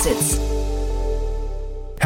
Exits.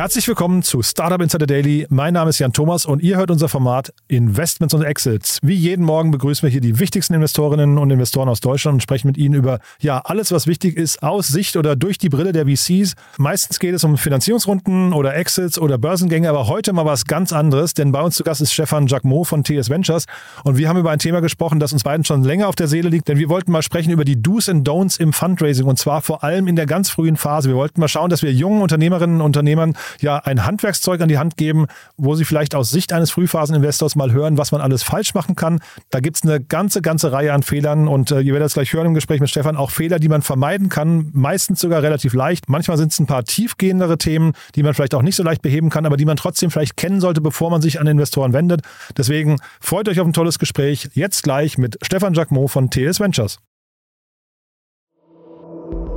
Herzlich willkommen zu Startup Insider Daily. Mein Name ist Jan Thomas und ihr hört unser Format Investments und Exits. Wie jeden Morgen begrüßen wir hier die wichtigsten Investorinnen und Investoren aus Deutschland und sprechen mit ihnen über ja alles, was wichtig ist aus Sicht oder durch die Brille der VCs. Meistens geht es um Finanzierungsrunden oder Exits oder Börsengänge, aber heute mal was ganz anderes, denn bei uns zu Gast ist Stefan Jacquemot von TS Ventures und wir haben über ein Thema gesprochen, das uns beiden schon länger auf der Seele liegt, denn wir wollten mal sprechen über die Do's and Don'ts im Fundraising und zwar vor allem in der ganz frühen Phase. Wir wollten mal schauen, dass wir jungen Unternehmerinnen und Unternehmern ja ein Handwerkszeug an die Hand geben, wo sie vielleicht aus Sicht eines Frühphaseninvestors mal hören, was man alles falsch machen kann. Da gibt es eine ganze, ganze Reihe an Fehlern und äh, ihr werdet das gleich hören im Gespräch mit Stefan, auch Fehler, die man vermeiden kann, meistens sogar relativ leicht. Manchmal sind es ein paar tiefgehendere Themen, die man vielleicht auch nicht so leicht beheben kann, aber die man trotzdem vielleicht kennen sollte, bevor man sich an Investoren wendet. Deswegen freut euch auf ein tolles Gespräch. Jetzt gleich mit Stefan Jacquemot von TS Ventures.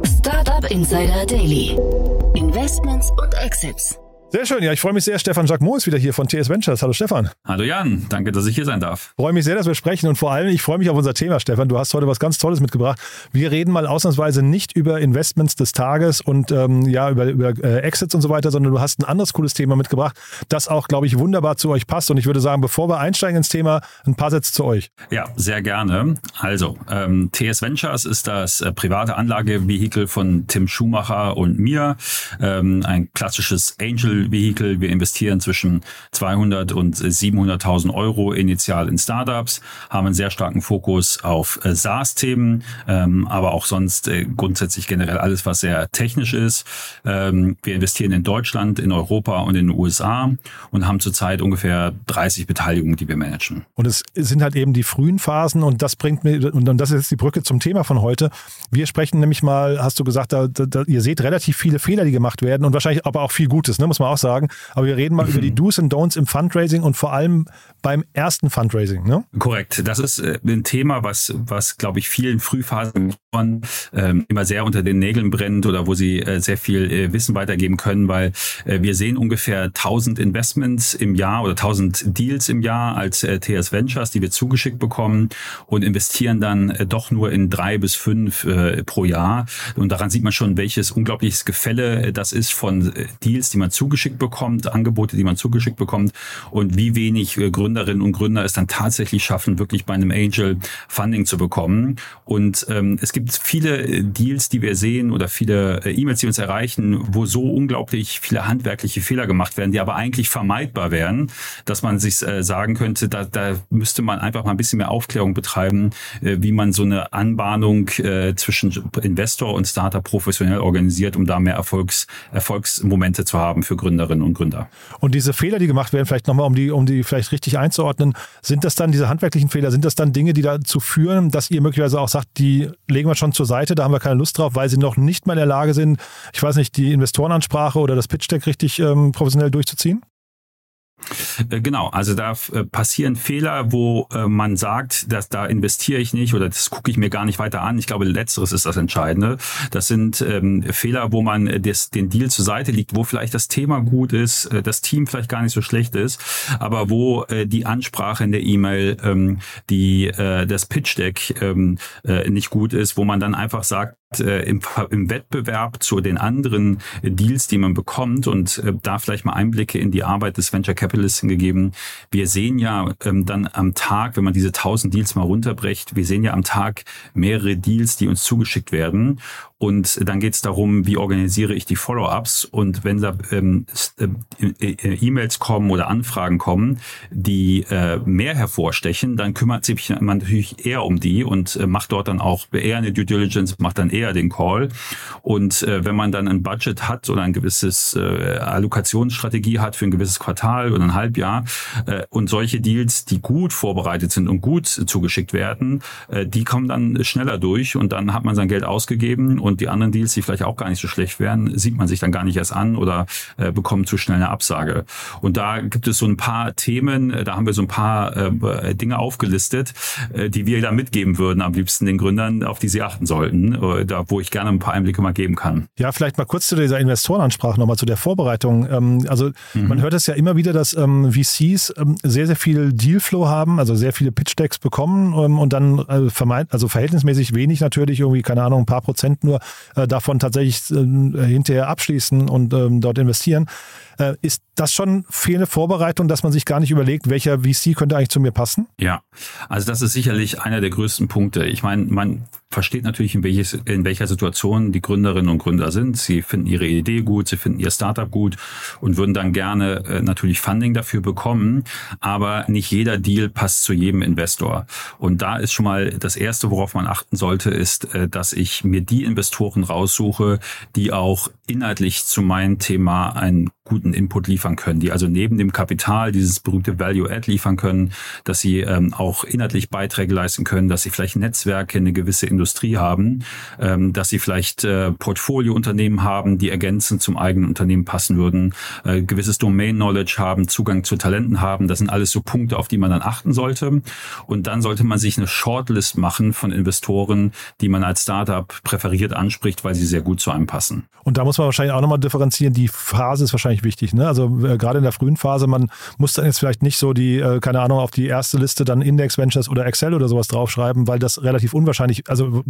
Startup Insider Daily. Investments und Exits. Sehr schön, ja, ich freue mich sehr. Stefan Jacquemot ist wieder hier von TS Ventures. Hallo Stefan. Hallo Jan, danke, dass ich hier sein darf. Freue mich sehr, dass wir sprechen und vor allem, ich freue mich auf unser Thema, Stefan. Du hast heute was ganz Tolles mitgebracht. Wir reden mal ausnahmsweise nicht über Investments des Tages und ähm, ja, über, über äh, Exits und so weiter, sondern du hast ein anderes cooles Thema mitgebracht, das auch, glaube ich, wunderbar zu euch passt. Und ich würde sagen, bevor wir einsteigen ins Thema, ein paar Sätze zu euch. Ja, sehr gerne. Also, ähm, TS Ventures ist das äh, private Anlagevehikel von Tim Schumacher und mir. Ähm, ein klassisches Angel-Vehikel. Wir investieren zwischen 200 und 700.000 Euro initial in Startups, haben einen sehr starken Fokus auf äh, SaaS-Themen, ähm, aber auch sonst äh, grundsätzlich generell alles, was sehr technisch ist. Ähm, wir investieren in Deutschland, in Europa und in den USA und haben zurzeit ungefähr 30 Beteiligungen, die wir managen. Und es sind halt eben die frühen Phasen und das bringt mir, und das ist jetzt die Brücke zum Thema von heute. Wir sprechen nämlich mal, hast du gesagt, da, da, ihr seht relativ viele Fehler, die gemacht werden und wahrscheinlich aber auch viel Gutes, ne, muss man auch sagen. Aber wir reden mal mhm. über die Do's und Don'ts im Fundraising und vor allem beim ersten Fundraising. Ne? Korrekt. Das ist äh, ein Thema, was, was glaube ich, vielen Frühphasen ähm, immer sehr unter den Nägeln brennt oder wo sie äh, sehr viel äh, Wissen weitergeben können, weil äh, wir sehen ungefähr 1000 Investments im Jahr oder 1000 Deals im Jahr als äh, TS Ventures, die wir zugeschickt bekommen und investieren dann äh, doch nur in drei bis fünf äh, pro Jahr. Und daran sieht man schon, welches unglaubliches Gefälle äh, das ist von äh, Deals, die man zugeschickt bekommt, Angebote, die man zugeschickt bekommt und wie wenig äh, Gründerinnen und Gründer es dann tatsächlich schaffen, wirklich bei einem Angel Funding zu bekommen. Und ähm, es gibt viele äh, Deals, die wir sehen oder viele äh, E-Mails, die uns erreichen, wo so unglaublich viele handwerkliche Fehler gemacht werden, die aber eigentlich vermeidbar wären, dass man sich äh, sagen könnte, da, da müsste man einfach mal ein bisschen mehr Aufklärung betreiben, wie man so eine Anbahnung zwischen Investor und Startup professionell organisiert, um da mehr Erfolgs, Erfolgsmomente zu haben für Gründerinnen und Gründer. Und diese Fehler, die gemacht werden, vielleicht nochmal, um die, um die vielleicht richtig einzuordnen, sind das dann diese handwerklichen Fehler, sind das dann Dinge, die dazu führen, dass ihr möglicherweise auch sagt, die legen wir schon zur Seite, da haben wir keine Lust drauf, weil sie noch nicht mal in der Lage sind, ich weiß nicht, die Investorenansprache oder das Pitch Deck richtig ähm, professionell durchzuziehen? Äh, genau, also da äh, passieren Fehler, wo äh, man sagt, dass da investiere ich nicht oder das gucke ich mir gar nicht weiter an. Ich glaube, letzteres ist das Entscheidende. Das sind ähm, Fehler, wo man des, den Deal zur Seite liegt, wo vielleicht das Thema gut ist, das Team vielleicht gar nicht so schlecht ist, aber wo die Ansprache in der E-Mail, ähm, die das Pitch Deck ähm, nicht gut ist, wo man dann einfach sagt, im, im Wettbewerb zu den anderen Deals, die man bekommt und da vielleicht mal Einblicke in die Arbeit des Venture Capital Capitalist hingegeben. Wir sehen ja ähm, dann am Tag, wenn man diese 1000 Deals mal runterbrecht, wir sehen ja am Tag mehrere Deals, die uns zugeschickt werden. Und dann geht es darum, wie organisiere ich die Follow-ups. Und wenn da ähm, äh, äh, E-Mails kommen oder Anfragen kommen, die äh, mehr hervorstechen, dann kümmert sich man natürlich eher um die und äh, macht dort dann auch eher eine Due Diligence, macht dann eher den Call. Und äh, wenn man dann ein Budget hat oder ein gewisses äh, Allokationsstrategie hat für ein gewisses Quartal oder ein Halbjahr äh, und solche Deals, die gut vorbereitet sind und gut zugeschickt werden, äh, die kommen dann schneller durch und dann hat man sein Geld ausgegeben und die anderen Deals, die vielleicht auch gar nicht so schlecht wären, sieht man sich dann gar nicht erst an oder äh, bekommt zu schnell eine Absage. Und da gibt es so ein paar Themen, äh, da haben wir so ein paar äh, Dinge aufgelistet, äh, die wir da mitgeben würden, am liebsten den Gründern, auf die sie achten sollten, äh, da wo ich gerne ein paar Einblicke mal geben kann. Ja, vielleicht mal kurz zu dieser Investorenansprache nochmal zu der Vorbereitung. Ähm, also mhm. man hört es ja immer wieder, dass ähm, VCs ähm, sehr, sehr viel Dealflow haben, also sehr viele Pitch Decks bekommen ähm, und dann äh, vermeint, also verhältnismäßig wenig natürlich, irgendwie, keine Ahnung, ein paar Prozent nur nur äh, davon tatsächlich äh, hinterher abschließen und ähm, dort investieren. Äh, ist das schon fehlende Vorbereitung, dass man sich gar nicht überlegt, welcher VC könnte eigentlich zu mir passen? Ja, also das ist sicherlich einer der größten Punkte. Ich meine, man versteht natürlich, in, welches, in welcher Situation die Gründerinnen und Gründer sind. Sie finden ihre Idee gut, sie finden ihr Startup gut und würden dann gerne äh, natürlich Funding dafür bekommen. Aber nicht jeder Deal passt zu jedem Investor. Und da ist schon mal das Erste, worauf man achten sollte, ist, äh, dass ich mir die Investoren raussuche, die auch inhaltlich zu meinem Thema einen guten Input liefern können, die also neben dem Kapital dieses berühmte Value-Add liefern können, dass sie ähm, auch inhaltlich Beiträge leisten können, dass sie vielleicht Netzwerke, eine gewisse Industrie haben, ähm, dass sie vielleicht äh, Portfoliounternehmen haben, die ergänzend zum eigenen Unternehmen passen würden, äh, gewisses Domain-Knowledge haben, Zugang zu Talenten haben. Das sind alles so Punkte, auf die man dann achten sollte. Und dann sollte man sich eine Shortlist machen von Investoren, die man als Startup präferiert anspricht, weil sie sehr gut zu einem passen. Und da muss man wahrscheinlich auch nochmal differenzieren. Die Phase ist wahrscheinlich wichtig. Ne? Also äh, gerade in der frühen Phase, man muss dann jetzt vielleicht nicht so die, äh, keine Ahnung, auf die erste Liste dann Index Ventures oder Excel oder sowas draufschreiben, weil das relativ unwahrscheinlich, also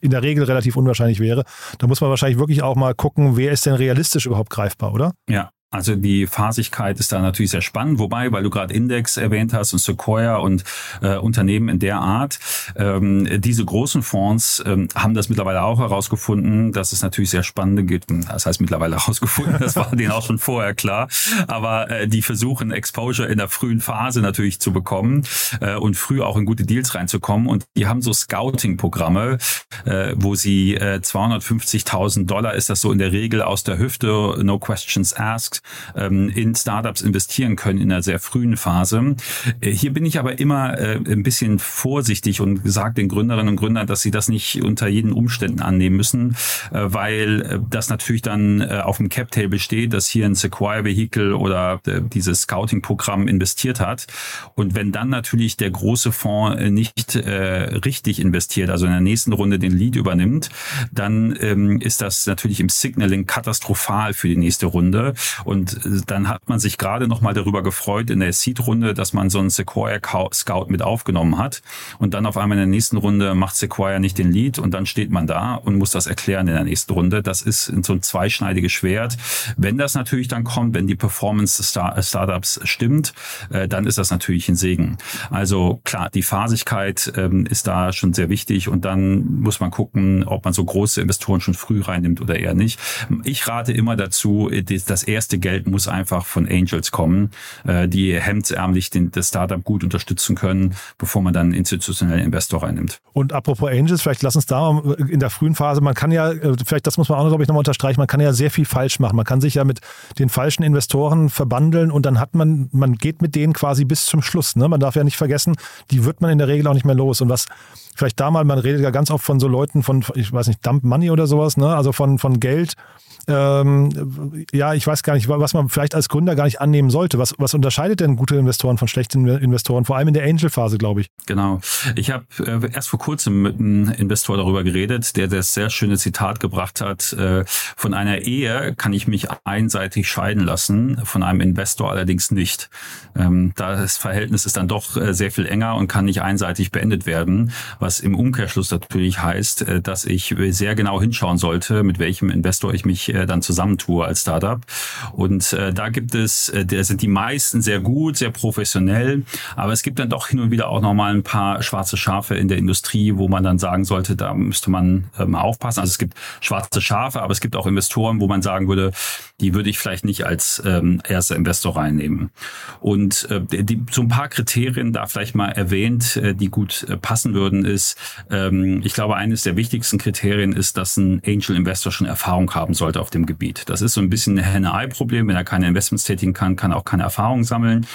in der Regel relativ unwahrscheinlich wäre. Da muss man wahrscheinlich wirklich auch mal gucken, wer ist denn realistisch überhaupt greifbar, oder? Ja, also die Phasigkeit ist da natürlich sehr spannend, wobei, weil du gerade Index erwähnt hast und Sequoia und äh, Unternehmen in der Art, ähm, diese großen Fonds ähm, haben das mittlerweile auch herausgefunden, dass es natürlich sehr spannende gibt. Das heißt mittlerweile herausgefunden, das war denen auch schon vorher klar. Aber äh, die versuchen Exposure in der frühen Phase natürlich zu bekommen äh, und früh auch in gute Deals reinzukommen. Und die haben so Scouting-Programme, äh, wo sie äh, 250.000 Dollar ist das so in der Regel aus der Hüfte, no questions asked ähm, in Startups investieren können in einer sehr frühen Phase. Äh, hier bin ich aber immer äh, ein bisschen vorsichtig und sage den Gründerinnen und Gründern, dass sie das nicht unter jeden Umständen annehmen müssen, äh, weil äh, das natürlich dann äh, auf dem Cap-Table steht, dass hier ein Sequoia Vehicle oder äh, dieses Scouting-Programm investiert hat. Und wenn dann natürlich der große Fonds nicht richtig investiert, also in der nächsten Runde den Lead übernimmt, dann ähm, ist das natürlich im Signaling katastrophal für die nächste Runde. Und äh, dann hat man sich gerade noch mal darüber gefreut in der Seed-Runde, dass man so einen Sequoia Scout mit aufgenommen hat. Und dann auf einmal in der nächsten Runde macht Sequoia nicht den Lead und dann steht man da und muss das erklären in der nächsten Runde. Das ist so ein zweischneidiges Schwert. Wenn das natürlich dann kommt, wenn die Performance des äh, Startups stimmt, äh, dann ist das natürlich ein Segen. Also klar, die Phasigkeit ähm, ist da schon sehr wichtig und dann muss man gucken, ob man so große Investoren schon früh reinnimmt oder eher nicht. Ich rate immer dazu, das erste Geld muss einfach von Angels kommen, äh, die hemdsärmlich den, das Startup gut unterstützen können, bevor man dann institutionellen Investor reinnimmt. Und apropos Angels, vielleicht lass uns da in der frühen Phase, man kann ja, äh, vielleicht das muss man auch, glaube ich, nochmal unterstreichen, man kann ja sehr viel falsch machen. Man kann sich ja mit den falschen Investoren verbandeln und dann hat man, man geht mit denen quasi bis zum Schluss. Ne? Man darf ja nicht vergessen, die wird man in der Regel auch nicht mehr los. Und was vielleicht da mal, man redet ja ganz oft von so Leuten von, ich weiß nicht, Dump Money oder sowas, ne? also von, von Geld, ähm, ja, ich weiß gar nicht, was man vielleicht als Gründer gar nicht annehmen sollte. Was, was unterscheidet denn gute Investoren von schlechten Investoren, vor allem in der Angel-Phase, glaube ich? Genau. Ich habe äh, erst vor kurzem mit einem Investor darüber geredet, der das sehr schöne Zitat gebracht hat, äh, von einer Ehe kann ich mich einseitig scheiden lassen, von einem Investor allerdings nicht. Ähm, das Verhältnis ist dann doch äh, sehr viel enger und kann nicht einseitig beendet werden, was im Umkehrschluss natürlich heißt, äh, dass ich sehr genau hinschauen sollte, mit welchem Investor ich mich äh, dann zusammentue als Startup. Äh, da gibt es, äh, da sind die meisten sehr gut, sehr professionell, aber es gibt dann doch hin und wieder auch nochmal ein paar schwarze Schafe in der Industrie, wo man dann sagen sollte, da müsste man ähm, aufpassen. Also es gibt schwarze Schafe, aber es gibt auch Investoren, wo man sagen würde, die würde ich vielleicht nicht als ähm, erster Investor reinnehmen. Und äh, die, so ein paar Kriterien da vielleicht mal erwähnt, äh, die gut äh, passen würden, ist, ähm, ich glaube, eines der wichtigsten Kriterien ist, dass ein Angel Investor schon Erfahrung haben sollte auf dem Gebiet. Das ist so ein bisschen ein Henne-Ei-Problem. Wenn er keine Investments tätigen kann, kann er auch keine Erfahrung sammeln.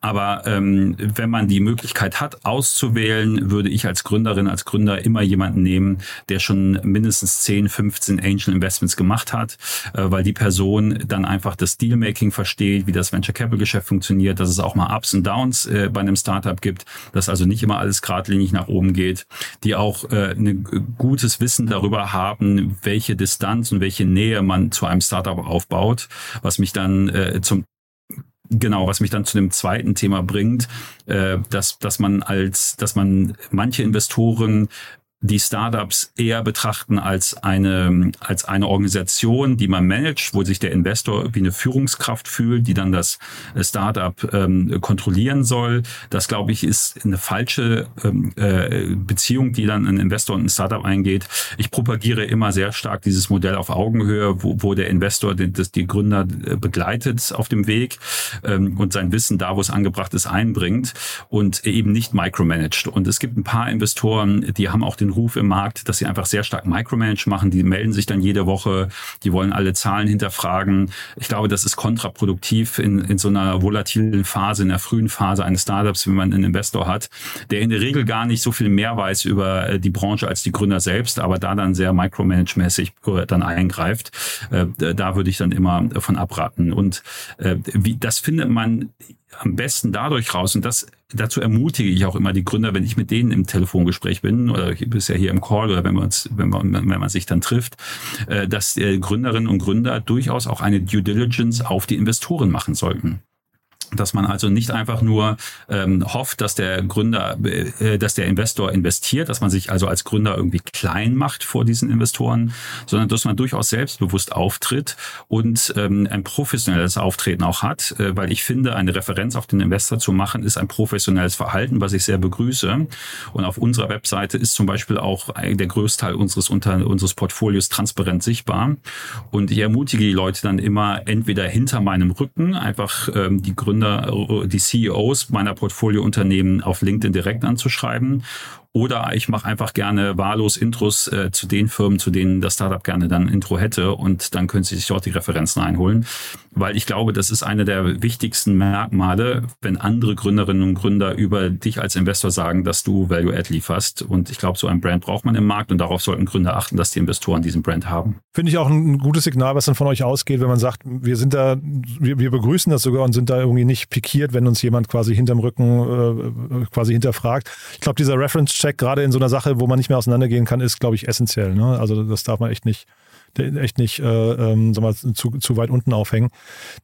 Aber ähm, wenn man die Möglichkeit hat, auszuwählen, würde ich als Gründerin, als Gründer immer jemanden nehmen, der schon mindestens 10, 15 Angel Investments gemacht hat, äh, weil die Person dann einfach das Dealmaking versteht, wie das Venture Capital Geschäft funktioniert, dass es auch mal Ups und Downs äh, bei einem Startup gibt, dass also nicht immer alles geradlinig nach oben geht, die auch äh, ein gutes Wissen darüber haben, welche Distanz und welche Nähe man zu einem Startup aufbaut, was mich dann äh, zum Genau, was mich dann zu dem zweiten Thema bringt, äh, dass, dass man als, dass man manche Investoren die Startups eher betrachten als eine, als eine Organisation, die man managt, wo sich der Investor wie eine Führungskraft fühlt, die dann das Startup ähm, kontrollieren soll. Das, glaube ich, ist eine falsche ähm, äh, Beziehung, die dann ein Investor und ein Startup eingeht. Ich propagiere immer sehr stark dieses Modell auf Augenhöhe, wo, wo der Investor die, die Gründer äh, begleitet auf dem Weg ähm, und sein Wissen da, wo es angebracht ist, einbringt und eben nicht micromanagt. Und es gibt ein paar Investoren, die haben auch den Ruf im Markt, dass sie einfach sehr stark Micromanage machen. Die melden sich dann jede Woche, die wollen alle Zahlen hinterfragen. Ich glaube, das ist kontraproduktiv in, in so einer volatilen Phase, in der frühen Phase eines Startups, wenn man einen Investor hat, der in der Regel gar nicht so viel mehr weiß über äh, die Branche als die Gründer selbst, aber da dann sehr micromanage-mäßig äh, dann eingreift. Äh, da würde ich dann immer von abraten. Und wie, das findet man am besten dadurch raus, und das dazu ermutige ich auch immer die Gründer, wenn ich mit denen im Telefongespräch bin oder bisher hier im Call oder wenn man wenn man, wenn man sich dann trifft, äh, dass Gründerinnen und Gründer durchaus auch eine Due Diligence auf die Investoren machen sollten dass man also nicht einfach nur ähm, hofft, dass der Gründer, äh, dass der Investor investiert, dass man sich also als Gründer irgendwie klein macht vor diesen Investoren, sondern dass man durchaus selbstbewusst auftritt und ähm, ein professionelles Auftreten auch hat, äh, weil ich finde, eine Referenz auf den Investor zu machen, ist ein professionelles Verhalten, was ich sehr begrüße. Und auf unserer Webseite ist zum Beispiel auch der Großteil unseres unter unseres Portfolios transparent sichtbar. Und ich ermutige die Leute dann immer entweder hinter meinem Rücken einfach ähm, die Gründer Gründer, die CEOs meiner Portfoliounternehmen auf LinkedIn direkt anzuschreiben oder ich mache einfach gerne wahllos Intros äh, zu den Firmen, zu denen das Startup gerne dann ein Intro hätte und dann können Sie sich dort die Referenzen einholen. Weil ich glaube, das ist eine der wichtigsten Merkmale, wenn andere Gründerinnen und Gründer über dich als Investor sagen, dass du Value-Add lieferst. Und ich glaube, so ein Brand braucht man im Markt und darauf sollten Gründer achten, dass die Investoren diesen Brand haben. Finde ich auch ein gutes Signal, was dann von euch ausgeht, wenn man sagt, wir sind da, wir, wir begrüßen das sogar und sind da irgendwie nicht pikiert, wenn uns jemand quasi hinterm Rücken äh, quasi hinterfragt. Ich glaube, dieser Reference Check gerade in so einer Sache, wo man nicht mehr auseinandergehen kann, ist, glaube ich, essentiell. Ne? Also das darf man echt nicht, echt nicht äh, ähm, mal, zu, zu weit unten aufhängen.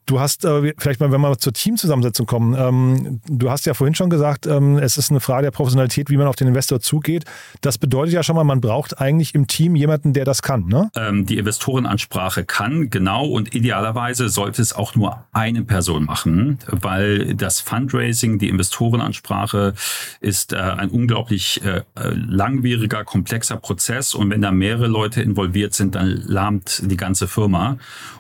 Du hast, äh, vielleicht mal, wenn wir zur Teamzusammensetzung kommen, ähm, du hast ja vorhin schon gesagt, ähm, es ist eine Frage der Professionalität, wie man auf den Investor zugeht. Das bedeutet ja schon mal, man braucht eigentlich im Team jemanden, der das kann. Ne? Ähm, die Investorenansprache kann, genau, und idealerweise sollte es auch nur eine Person machen, weil das Fundraising, die Investorenansprache ist äh, ein unglaublich äh, langwieriger, komplexer Prozess und wenn da mehrere Leute involviert sind, dann lahmt die ganze Firma.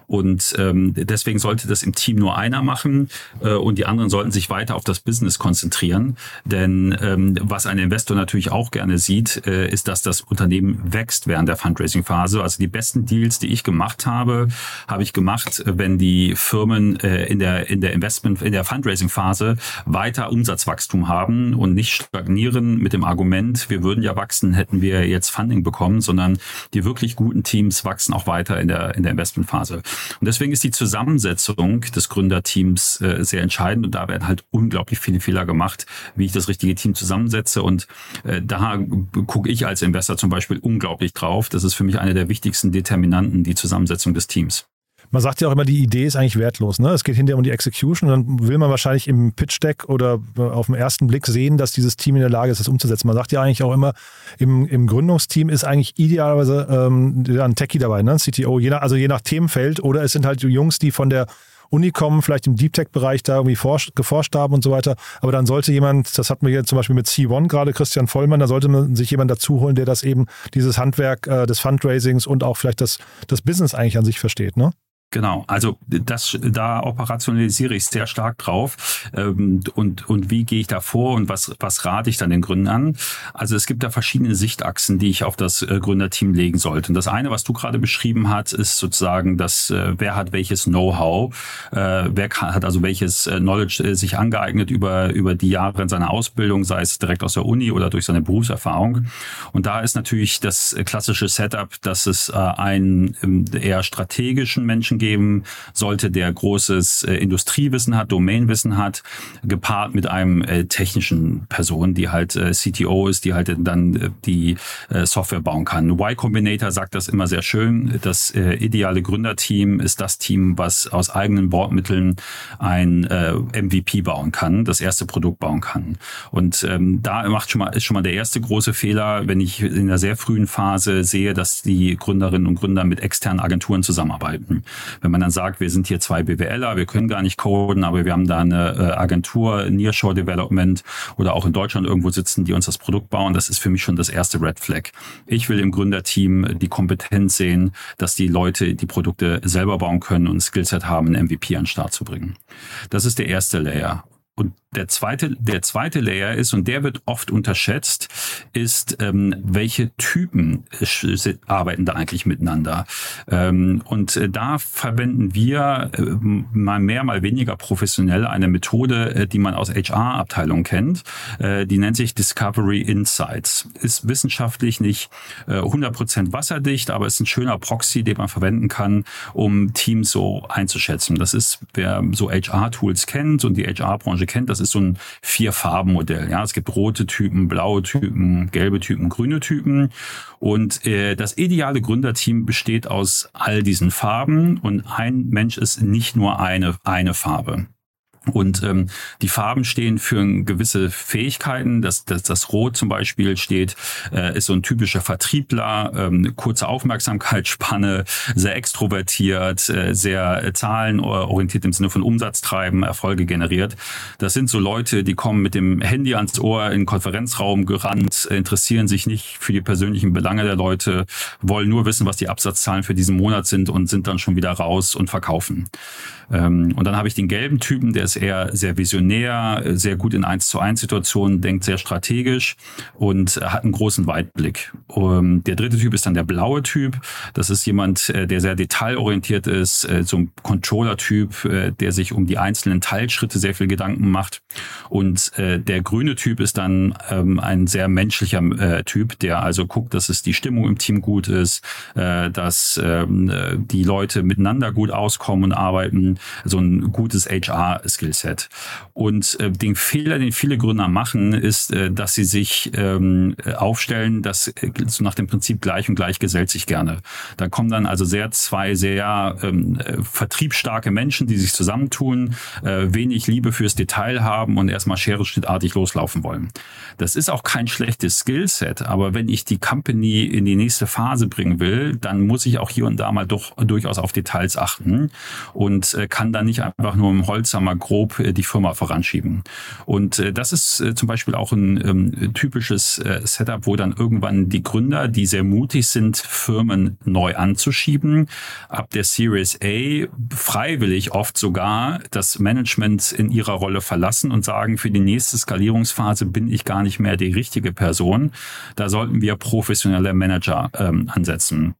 Und ähm, deswegen sollte das im Team nur einer machen äh, und die anderen sollten sich weiter auf das Business konzentrieren. Denn ähm, was ein Investor natürlich auch gerne sieht, äh, ist, dass das Unternehmen wächst während der Fundraising-Phase. Also die besten Deals, die ich gemacht habe, habe ich gemacht, wenn die Firmen äh, in der in der Investment in der Fundraising-Phase weiter Umsatzwachstum haben und nicht stagnieren mit dem Argument, wir würden ja wachsen, hätten wir jetzt Funding bekommen, sondern die wirklich guten Teams wachsen auch weiter in der in der Investmentphase. Und deswegen ist die Zusammensetzung des Gründerteams äh, sehr entscheidend und da werden halt unglaublich viele Fehler gemacht, wie ich das richtige Team zusammensetze. Und äh, da gucke ich als Investor zum Beispiel unglaublich drauf. Das ist für mich eine der wichtigsten Determinanten, die Zusammensetzung des Teams. Man sagt ja auch immer, die Idee ist eigentlich wertlos. Ne? Es geht hinterher um die Execution und dann will man wahrscheinlich im Pitch-Deck oder auf den ersten Blick sehen, dass dieses Team in der Lage ist, das umzusetzen. Man sagt ja eigentlich auch immer, im, im Gründungsteam ist eigentlich idealerweise ähm, ein Techie dabei, ne? CTO, je nach, also je nach Themenfeld oder es sind halt Jungs, die von der Uni kommen, vielleicht im Deep Tech-Bereich da irgendwie forscht, geforscht haben und so weiter. Aber dann sollte jemand, das hatten wir hier zum Beispiel mit C1 gerade, Christian Vollmann, da sollte man sich jemand dazu holen, der das eben, dieses Handwerk äh, des Fundraisings und auch vielleicht das, das Business eigentlich an sich versteht, ne? Genau, also das da operationalisiere ich sehr stark drauf ähm, und und wie gehe ich da vor und was was rate ich dann den Gründern? Also es gibt da verschiedene Sichtachsen, die ich auf das äh, Gründerteam legen sollte. Und das eine, was du gerade beschrieben hast, ist sozusagen, dass äh, wer hat welches Know-how, äh, wer hat also welches äh, Knowledge äh, sich angeeignet über über die Jahre in seiner Ausbildung, sei es direkt aus der Uni oder durch seine Berufserfahrung. Und da ist natürlich das klassische Setup, dass es einen ähm, eher strategischen Menschen Menschen geben sollte, der großes äh, Industriewissen hat, Domainwissen hat, gepaart mit einem äh, technischen Person, die halt äh, CTO ist, die halt dann äh, die äh, Software bauen kann. Y Combinator sagt das immer sehr schön. Das äh, ideale Gründerteam ist das Team, was aus eigenen Bordmitteln ein MVP bauen kann, das erste Produkt bauen kann. Und ähm, da macht schon mal, ist schon mal der erste große Fehler, wenn ich in der sehr frühen Phase sehe, dass die Gründerinnen und Gründer mit externen Agenturen zusammenarbeiten. Wenn man dann sagt, wir sind hier zwei BWLer, wir können gar nicht coden, aber wir haben da eine äh, Agentur, Nearshore Development oder auch in Deutschland irgendwo sitzen, die uns das Produkt bauen, das ist für mich schon das erste Red Flag. Ich will im Gründerteam die Kompetenz sehen, dass die Leute die Produkte selber bauen können und Skillset haben, einen MVP an den Start zu bringen. Das ist der erste Layer. Und der zweite, der zweite Layer ist, und der wird oft unterschätzt, ist, ähm, welche Typen arbeiten da eigentlich miteinander. Ähm, und äh, da verwenden wir äh, mal mehr, mal weniger professionell eine Methode, äh, die man aus HR-Abteilungen kennt. Äh, die nennt sich Discovery Insights. Ist wissenschaftlich nicht äh, 100% wasserdicht, aber ist ein schöner Proxy, den man verwenden kann, um Teams so einzuschätzen. Das ist, wer so HR-Tools kennt und die HR-Branche kennt, das ist so ein Vier-Farben-Modell. Ja, es gibt rote Typen, blaue Typen, gelbe Typen, grüne Typen. Und äh, das ideale Gründerteam besteht aus all diesen Farben und ein Mensch ist nicht nur eine, eine Farbe. Und ähm, die Farben stehen für gewisse Fähigkeiten. Das, das, das Rot zum Beispiel steht, äh, ist so ein typischer Vertriebler, ähm, kurze Aufmerksamkeitsspanne, sehr extrovertiert, äh, sehr zahlenorientiert im Sinne von Umsatz treiben, Erfolge generiert. Das sind so Leute, die kommen mit dem Handy ans Ohr in den Konferenzraum gerannt, interessieren sich nicht für die persönlichen Belange der Leute, wollen nur wissen, was die Absatzzahlen für diesen Monat sind und sind dann schon wieder raus und verkaufen. Ähm, und dann habe ich den gelben Typen, der ist eher sehr visionär, sehr gut in 1 zu 1 Situationen, denkt sehr strategisch und hat einen großen Weitblick. Ähm, der dritte Typ ist dann der blaue Typ. Das ist jemand, äh, der sehr detailorientiert ist, äh, so ein Controller-Typ, äh, der sich um die einzelnen Teilschritte sehr viel Gedanken macht. Und der grüne Typ ist dann ähm, ein sehr menschlicher Typ, der also guckt, dass es die Stimmung im Team gut ist, dass die Leute miteinander gut auskommen und arbeiten so ein gutes HR-Skillset. Und äh, den Fehler, den viele Gründer machen, ist, äh, dass sie sich ähm, aufstellen, dass äh, so nach dem Prinzip gleich und gleich gesellt sich gerne. Da kommen dann also sehr zwei sehr ähm, äh, vertriebsstarke Menschen, die sich zusammentun, äh, wenig Liebe fürs Detail haben und erstmal scherenschnittartig loslaufen wollen. Das ist auch kein schlechtes Skillset, aber wenn ich die Company in die nächste Phase bringen will, dann muss ich auch hier und da mal doch durchaus auf Details achten und äh, kann dann nicht einfach nur im Holzhammer grob äh, die Firma voranschieben. Und äh, das ist äh, zum Beispiel auch ein ähm, typisches äh, Setup, wo dann irgendwann die Gründer, die sehr mutig sind, Firmen neu anzuschieben, ab der Series A freiwillig oft sogar das Management in ihrer Rolle verlassen und sagen, für die nächste Skalierungsphase bin ich gar nicht mehr die richtige Person. Da sollten wir professionelle Manager ähm, ansetzen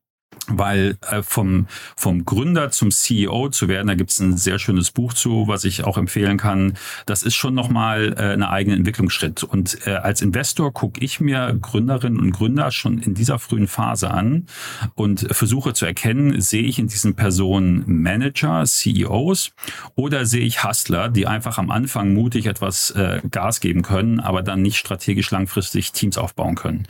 weil äh, vom, vom Gründer zum CEO zu werden, da gibt es ein sehr schönes Buch zu, was ich auch empfehlen kann. Das ist schon nochmal äh, eine eigene Entwicklungsschritt. Und äh, als Investor gucke ich mir Gründerinnen und Gründer schon in dieser frühen Phase an und versuche zu erkennen, sehe ich in diesen Personen Manager, CEOs oder sehe ich Hustler, die einfach am Anfang mutig etwas äh, Gas geben können, aber dann nicht strategisch langfristig Teams aufbauen können.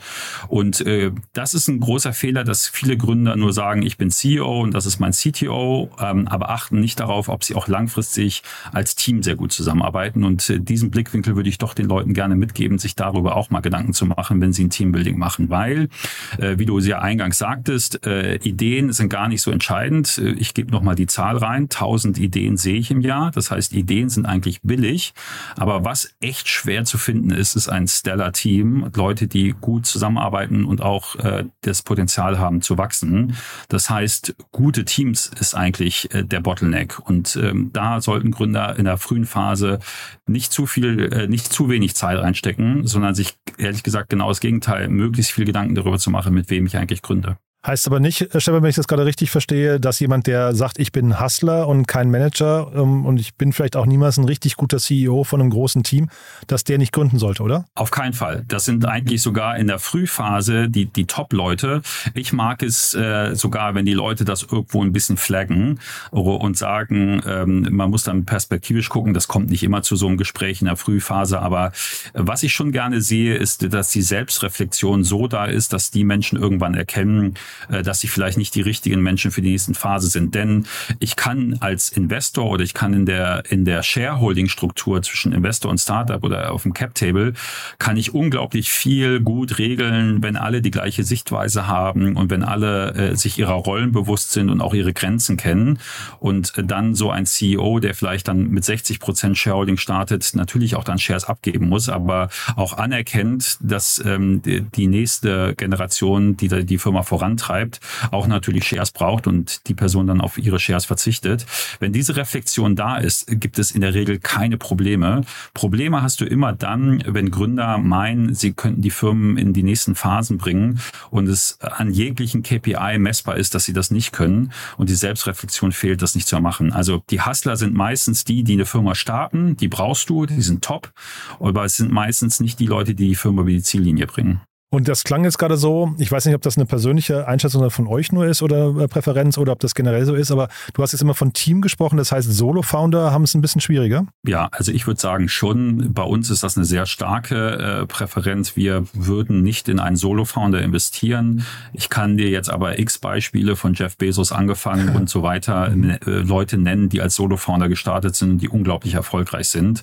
Und äh, das ist ein großer Fehler, dass viele Gründer nur sagen, ich bin CEO und das ist mein CTO, ähm, aber achten nicht darauf, ob sie auch langfristig als Team sehr gut zusammenarbeiten. Und äh, diesen Blickwinkel würde ich doch den Leuten gerne mitgeben, sich darüber auch mal Gedanken zu machen, wenn sie ein Teambuilding machen, weil, äh, wie du ja eingangs sagtest, äh, Ideen sind gar nicht so entscheidend. Äh, ich gebe nochmal die Zahl rein. 1000 Ideen sehe ich im Jahr. Das heißt, Ideen sind eigentlich billig. Aber was echt schwer zu finden ist, ist ein Stellar-Team. Leute, die gut zusammenarbeiten und auch äh, das Potenzial haben zu wachsen. Das heißt, gute Teams ist eigentlich äh, der Bottleneck. Und ähm, da sollten Gründer in der frühen Phase nicht zu viel, äh, nicht zu wenig Zeit reinstecken, sondern sich ehrlich gesagt genau das Gegenteil, möglichst viel Gedanken darüber zu machen, mit wem ich eigentlich gründe. Heißt aber nicht, Stefan, wenn ich das gerade richtig verstehe, dass jemand, der sagt, ich bin Hustler und kein Manager ähm, und ich bin vielleicht auch niemals ein richtig guter CEO von einem großen Team, dass der nicht gründen sollte, oder? Auf keinen Fall. Das sind eigentlich sogar in der Frühphase die, die Top-Leute. Ich mag es äh, sogar, wenn die Leute das irgendwo ein bisschen flaggen und sagen, ähm, man muss dann perspektivisch gucken, das kommt nicht immer zu so einem Gespräch in der Frühphase, aber was ich schon gerne sehe, ist, dass die Selbstreflexion so da ist, dass die Menschen irgendwann erkennen, dass sie vielleicht nicht die richtigen Menschen für die nächsten Phase sind. Denn ich kann als Investor oder ich kann in der, in der Shareholding-Struktur zwischen Investor und Startup oder auf dem Cap-Table kann ich unglaublich viel gut regeln, wenn alle die gleiche Sichtweise haben und wenn alle äh, sich ihrer Rollen bewusst sind und auch ihre Grenzen kennen. Und dann so ein CEO, der vielleicht dann mit 60 Prozent Shareholding startet, natürlich auch dann Shares abgeben muss, aber auch anerkennt, dass ähm, die, die nächste Generation, die die Firma voran treibt, auch natürlich Shares braucht und die Person dann auf ihre Shares verzichtet. Wenn diese Reflexion da ist, gibt es in der Regel keine Probleme. Probleme hast du immer dann, wenn Gründer meinen, sie könnten die Firmen in die nächsten Phasen bringen und es an jeglichen KPI messbar ist, dass sie das nicht können und die Selbstreflexion fehlt, das nicht zu machen. Also die Hustler sind meistens die, die eine Firma starten, die brauchst du, die sind top, aber es sind meistens nicht die Leute, die die Firma über die Ziellinie bringen. Und das klang jetzt gerade so, ich weiß nicht, ob das eine persönliche Einschätzung von euch nur ist oder äh, Präferenz oder ob das generell so ist, aber du hast jetzt immer von Team gesprochen, das heißt Solo-Founder haben es ein bisschen schwieriger? Ja, also ich würde sagen schon, bei uns ist das eine sehr starke äh, Präferenz. Wir würden nicht in einen Solo-Founder investieren. Ich kann dir jetzt aber x Beispiele von Jeff Bezos angefangen und so weiter äh, Leute nennen, die als Solo-Founder gestartet sind und die unglaublich erfolgreich sind.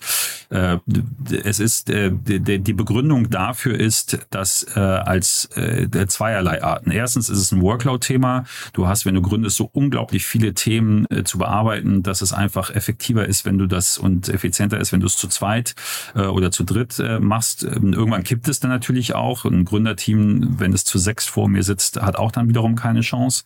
Äh, es ist, äh, die, die Begründung dafür ist, dass äh, als äh, zweierlei Arten. Erstens ist es ein Workload-Thema. Du hast, wenn du gründest, so unglaublich viele Themen äh, zu bearbeiten, dass es einfach effektiver ist, wenn du das und effizienter ist, wenn du es zu zweit äh, oder zu dritt äh, machst. Ähm, irgendwann kippt es dann natürlich auch. Ein Gründerteam, wenn es zu sechs vor mir sitzt, hat auch dann wiederum keine Chance,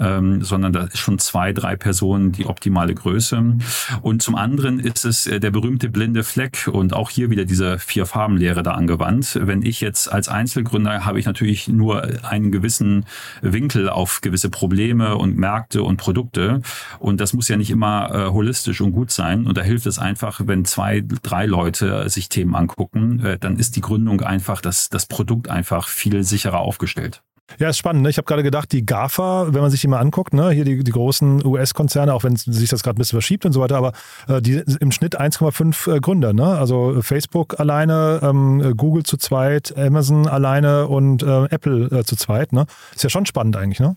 ähm, sondern da ist schon zwei, drei Personen die optimale Größe. Und zum anderen ist es äh, der berühmte blinde Fleck und auch hier wieder diese vier Farbenlehre da angewandt. Wenn ich jetzt als Einzel Einzelgründer habe ich natürlich nur einen gewissen Winkel auf gewisse Probleme und Märkte und Produkte. Und das muss ja nicht immer äh, holistisch und gut sein. Und da hilft es einfach, wenn zwei, drei Leute sich Themen angucken, äh, dann ist die Gründung einfach, das, das Produkt einfach viel sicherer aufgestellt. Ja, ist spannend. Ne? Ich habe gerade gedacht, die GAFA, wenn man sich die mal anguckt, ne? hier die, die großen US-Konzerne, auch wenn sich das gerade ein bisschen verschiebt und so weiter, aber äh, die im Schnitt 1,5 äh, Gründer. Ne? Also Facebook alleine, ähm, Google zu zweit, Amazon alleine und äh, Apple äh, zu zweit. Ne? Ist ja schon spannend eigentlich, ne?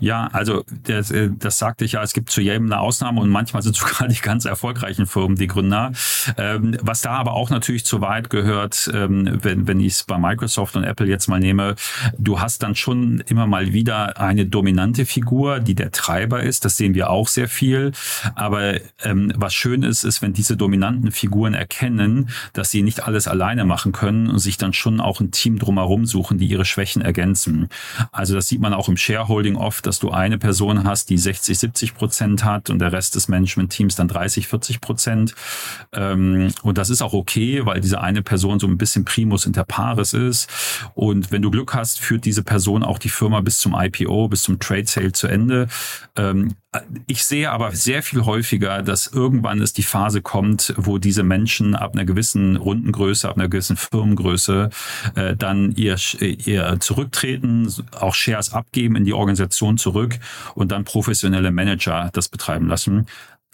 Ja, also das, äh, das sagte ich ja, es gibt zu jedem eine Ausnahme und manchmal sind sogar die ganz erfolgreichen Firmen die Gründer. Ähm, was da aber auch natürlich zu weit gehört, ähm, wenn, wenn ich es bei Microsoft und Apple jetzt mal nehme, du hast dann schon immer mal wieder eine dominante Figur, die der Treiber ist. Das sehen wir auch sehr viel. Aber ähm, was schön ist, ist, wenn diese dominanten Figuren erkennen, dass sie nicht alles alleine machen können und sich dann schon auch ein Team drumherum suchen, die ihre Schwächen ergänzen. Also das sieht man auch im Shareholding Recruiting oft, dass du eine Person hast, die 60, 70 Prozent hat und der Rest des Management-Teams dann 30, 40 Prozent. Ähm, und das ist auch okay, weil diese eine Person so ein bisschen Primus inter pares ist. Und wenn du Glück hast, führt diese Person auch die Firma bis zum IPO, bis zum Trade Sale zu Ende. Ähm, ich sehe aber sehr viel häufiger, dass irgendwann es die Phase kommt, wo diese Menschen ab einer gewissen Rundengröße, ab einer gewissen Firmengröße äh, dann ihr, ihr zurücktreten, auch Shares abgeben in die Organisation zurück und dann professionelle Manager das betreiben lassen.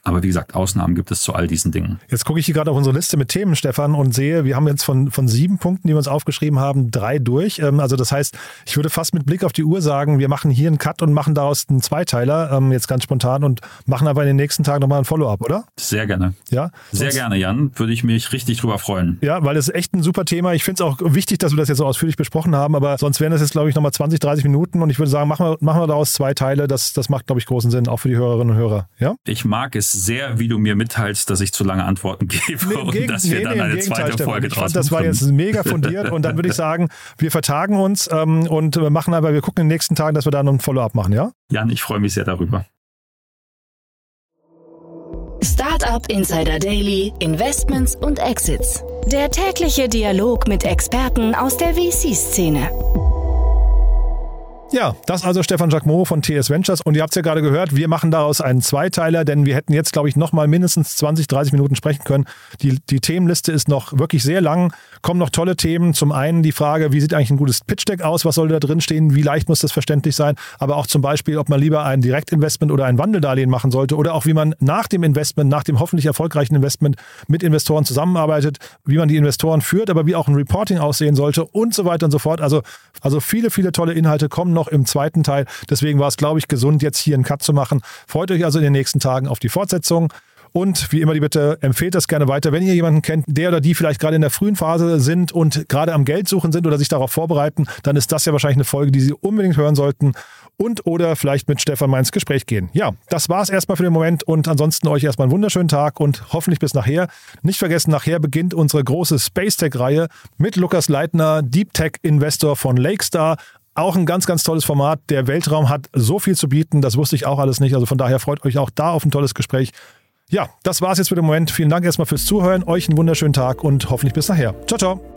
Aber wie gesagt, Ausnahmen gibt es zu all diesen Dingen. Jetzt gucke ich hier gerade auf unsere Liste mit Themen, Stefan, und sehe, wir haben jetzt von, von sieben Punkten, die wir uns aufgeschrieben haben, drei durch. Ähm, also das heißt, ich würde fast mit Blick auf die Uhr sagen, wir machen hier einen Cut und machen daraus einen Zweiteiler, ähm, jetzt ganz spontan, und machen aber in den nächsten Tagen nochmal ein Follow-up, oder? Sehr gerne. Ja? Sehr gerne, Jan. Würde ich mich richtig drüber freuen. Ja, weil es echt ein super Thema. Ich finde es auch wichtig, dass wir das jetzt so ausführlich besprochen haben, aber sonst wären das jetzt, glaube ich, nochmal 20, 30 Minuten und ich würde sagen, machen wir, machen wir daraus zwei Teile. Das, das macht, glaube ich, großen Sinn, auch für die Hörerinnen und Hörer. Ja? Ich mag es sehr, wie du mir mitteilst, dass ich zu lange Antworten gebe nee, und gegen, dass wir nee, dann nee, eine zweite Stefan. Folge draus Das war jetzt mega fundiert und dann würde ich sagen, wir vertagen uns ähm, und machen aber, wir gucken in den nächsten Tagen, dass wir da noch ein Follow-up machen, ja? Jan, ich freue mich sehr darüber. Startup Insider Daily, Investments und Exits. Der tägliche Dialog mit Experten aus der VC-Szene. Ja, das also Stefan Jacquemot von TS Ventures. Und ihr habt es ja gerade gehört, wir machen daraus einen Zweiteiler, denn wir hätten jetzt, glaube ich, noch mal mindestens 20, 30 Minuten sprechen können. Die, die Themenliste ist noch wirklich sehr lang, kommen noch tolle Themen. Zum einen die Frage, wie sieht eigentlich ein gutes Pitch-Deck aus? Was soll da drin stehen? Wie leicht muss das verständlich sein? Aber auch zum Beispiel, ob man lieber ein Direktinvestment oder ein Wandeldarlehen machen sollte oder auch wie man nach dem Investment, nach dem hoffentlich erfolgreichen Investment mit Investoren zusammenarbeitet, wie man die Investoren führt, aber wie auch ein Reporting aussehen sollte und so weiter und so fort. Also, also viele, viele tolle Inhalte kommen noch im zweiten Teil. Deswegen war es, glaube ich, gesund, jetzt hier einen Cut zu machen. Freut euch also in den nächsten Tagen auf die Fortsetzung. Und wie immer die Bitte, empfehlt das gerne weiter. Wenn ihr jemanden kennt, der oder die vielleicht gerade in der frühen Phase sind und gerade am Geld suchen sind oder sich darauf vorbereiten, dann ist das ja wahrscheinlich eine Folge, die Sie unbedingt hören sollten. Und oder vielleicht mit Stefan mal ins Gespräch gehen. Ja, das war es erstmal für den Moment und ansonsten euch erstmal einen wunderschönen Tag und hoffentlich bis nachher. Nicht vergessen, nachher beginnt unsere große Space Tech-Reihe mit Lukas Leitner, Deep Tech Investor von Lakestar. Auch ein ganz, ganz tolles Format. Der Weltraum hat so viel zu bieten, das wusste ich auch alles nicht. Also von daher freut euch auch da auf ein tolles Gespräch. Ja, das war's jetzt für den Moment. Vielen Dank erstmal fürs Zuhören. Euch einen wunderschönen Tag und hoffentlich bis nachher. Ciao, ciao.